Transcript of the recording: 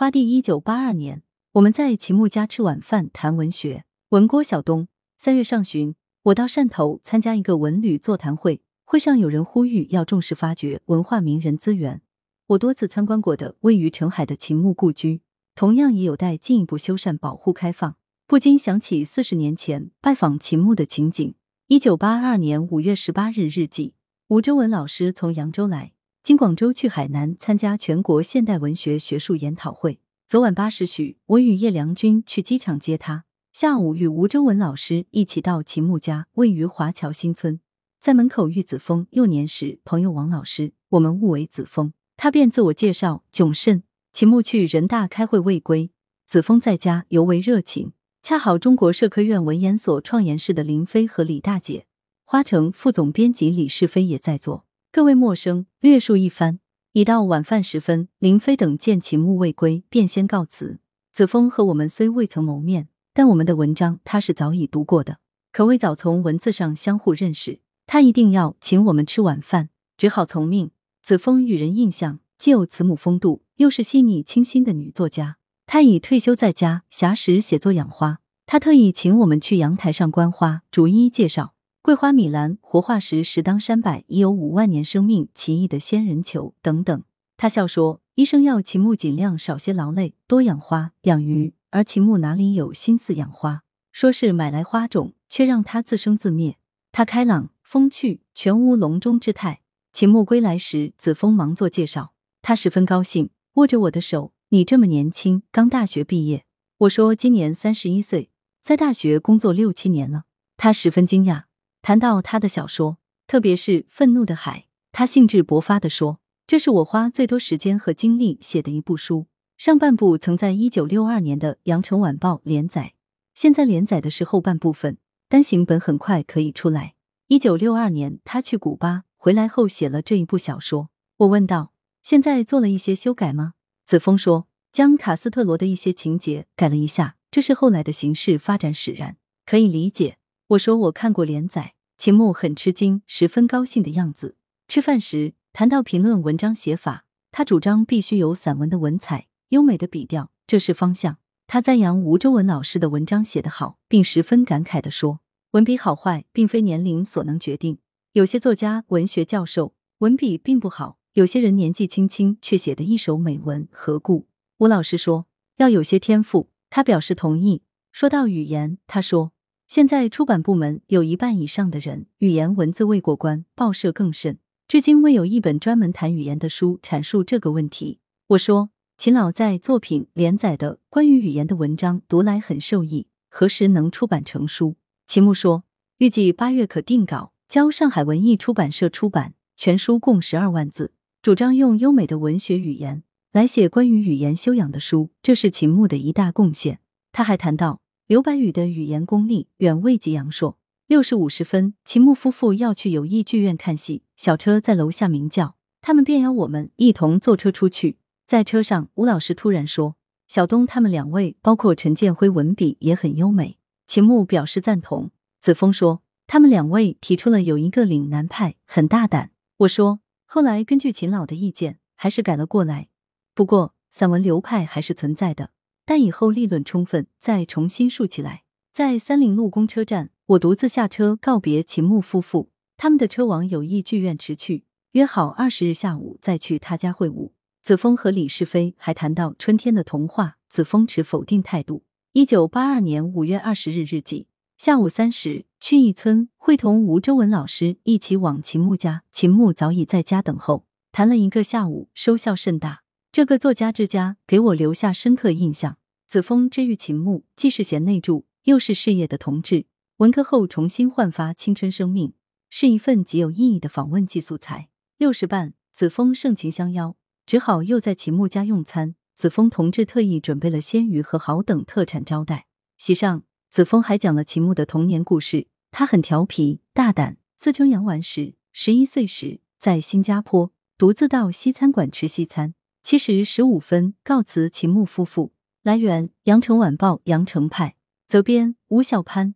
花地一九八二年，我们在秦牧家吃晚饭谈文学。文郭晓东。三月上旬，我到汕头参加一个文旅座谈会，会上有人呼吁要重视发掘文化名人资源。我多次参观过的位于澄海的秦牧故居，同样也有待进一步修缮、保护、开放。不禁想起四十年前拜访秦牧的情景。一九八二年五月十八日日记，吴周文老师从扬州来。经广州去海南参加全国现代文学学术研讨会。昨晚八时许，我与叶良君去机场接他。下午与吴征文老师一起到秦牧家，位于华侨新村，在门口遇子枫幼年时朋友王老师，我们误为子枫，他便自我介绍囧甚。秦牧去人大开会未归，子枫在家尤为热情。恰好中国社科院文研所创研室的林飞和李大姐，花城副总编辑李世飞也在座。各位陌生，略述一番。已到晚饭时分，林飞等见秦牧未归，便先告辞。子枫和我们虽未曾谋面，但我们的文章他是早已读过的，可谓早从文字上相互认识。他一定要请我们吃晚饭，只好从命。子枫与人印象既有慈母风度，又是细腻清新的女作家。她已退休在家，暇时写作养花。她特意请我们去阳台上观花，逐一介绍。桂花米兰活化石石当山柏已有五万年生命，奇异的仙人球等等。他笑说：“医生要秦牧尽量少些劳累，多养花养鱼，而秦牧哪里有心思养花？说是买来花种，却让它自生自灭。他开朗风趣，全无笼中之态。”秦牧归来时，子枫忙做介绍，他十分高兴，握着我的手：“你这么年轻，刚大学毕业。”我说：“今年三十一岁，在大学工作六七年了。”他十分惊讶。谈到他的小说，特别是《愤怒的海》，他兴致勃发地说：“这是我花最多时间和精力写的一部书。上半部曾在一九六二年的《羊城晚报》连载，现在连载的是后半部分，单行本很快可以出来。”一九六二年，他去古巴回来后写了这一部小说。我问道：“现在做了一些修改吗？”子枫说：“将卡斯特罗的一些情节改了一下，这是后来的形势发展使然，可以理解。”我说我看过连载，秦牧很吃惊，十分高兴的样子。吃饭时谈到评论文章写法，他主张必须有散文的文采、优美的笔调，这是方向。他赞扬吴周文老师的文章写得好，并十分感慨地说：“文笔好坏并非年龄所能决定，有些作家、文学教授文笔并不好，有些人年纪轻轻却写得一手美文，何故？”吴老师说：“要有些天赋。”他表示同意。说到语言，他说。现在出版部门有一半以上的人语言文字未过关，报社更甚，至今未有一本专门谈语言的书阐述这个问题。我说，秦老在作品连载的关于语言的文章读来很受益，何时能出版成书？秦牧说，预计八月可定稿，交上海文艺出版社出版。全书共十二万字，主张用优美的文学语言来写关于语言修养的书，这是秦牧的一大贡献。他还谈到。刘白羽的语言功力远未及杨朔。六时五十分，秦牧夫妇要去友谊剧院看戏，小车在楼下鸣叫，他们便邀我们一同坐车出去。在车上，吴老师突然说：“小东他们两位，包括陈建辉，文笔也很优美。”秦牧表示赞同。子枫说：“他们两位提出了有一个岭南派，很大胆。”我说：“后来根据秦老的意见，还是改了过来。不过散文流派还是存在的。”但以后利润充分，再重新竖起来。在三林路公车站，我独自下车告别秦牧夫妇，他们的车往友谊剧院驰去，约好二十日下午再去他家会晤。子枫和李世飞还谈到春天的童话，子枫持否定态度。一九八二年五月二十日日记，下午三时去一村会同吴周文老师一起往秦牧家，秦牧早已在家等候，谈了一个下午，收效甚大。这个作家之家给我留下深刻印象。子枫之遇秦牧，既是贤内助，又是事业的同志。文科后重新焕发青春生命，是一份极有意义的访问记素材。六时半，子枫盛情相邀，只好又在秦牧家用餐。子枫同志特意准备了鲜鱼和蚝等特产招待。席上，子枫还讲了秦牧的童年故事。他很调皮大胆，自称杨完时，十一岁时在新加坡独自到西餐馆吃西餐。七时十五分，告辞秦牧夫妇。来源：羊城晚报羊城派，责编：吴小潘。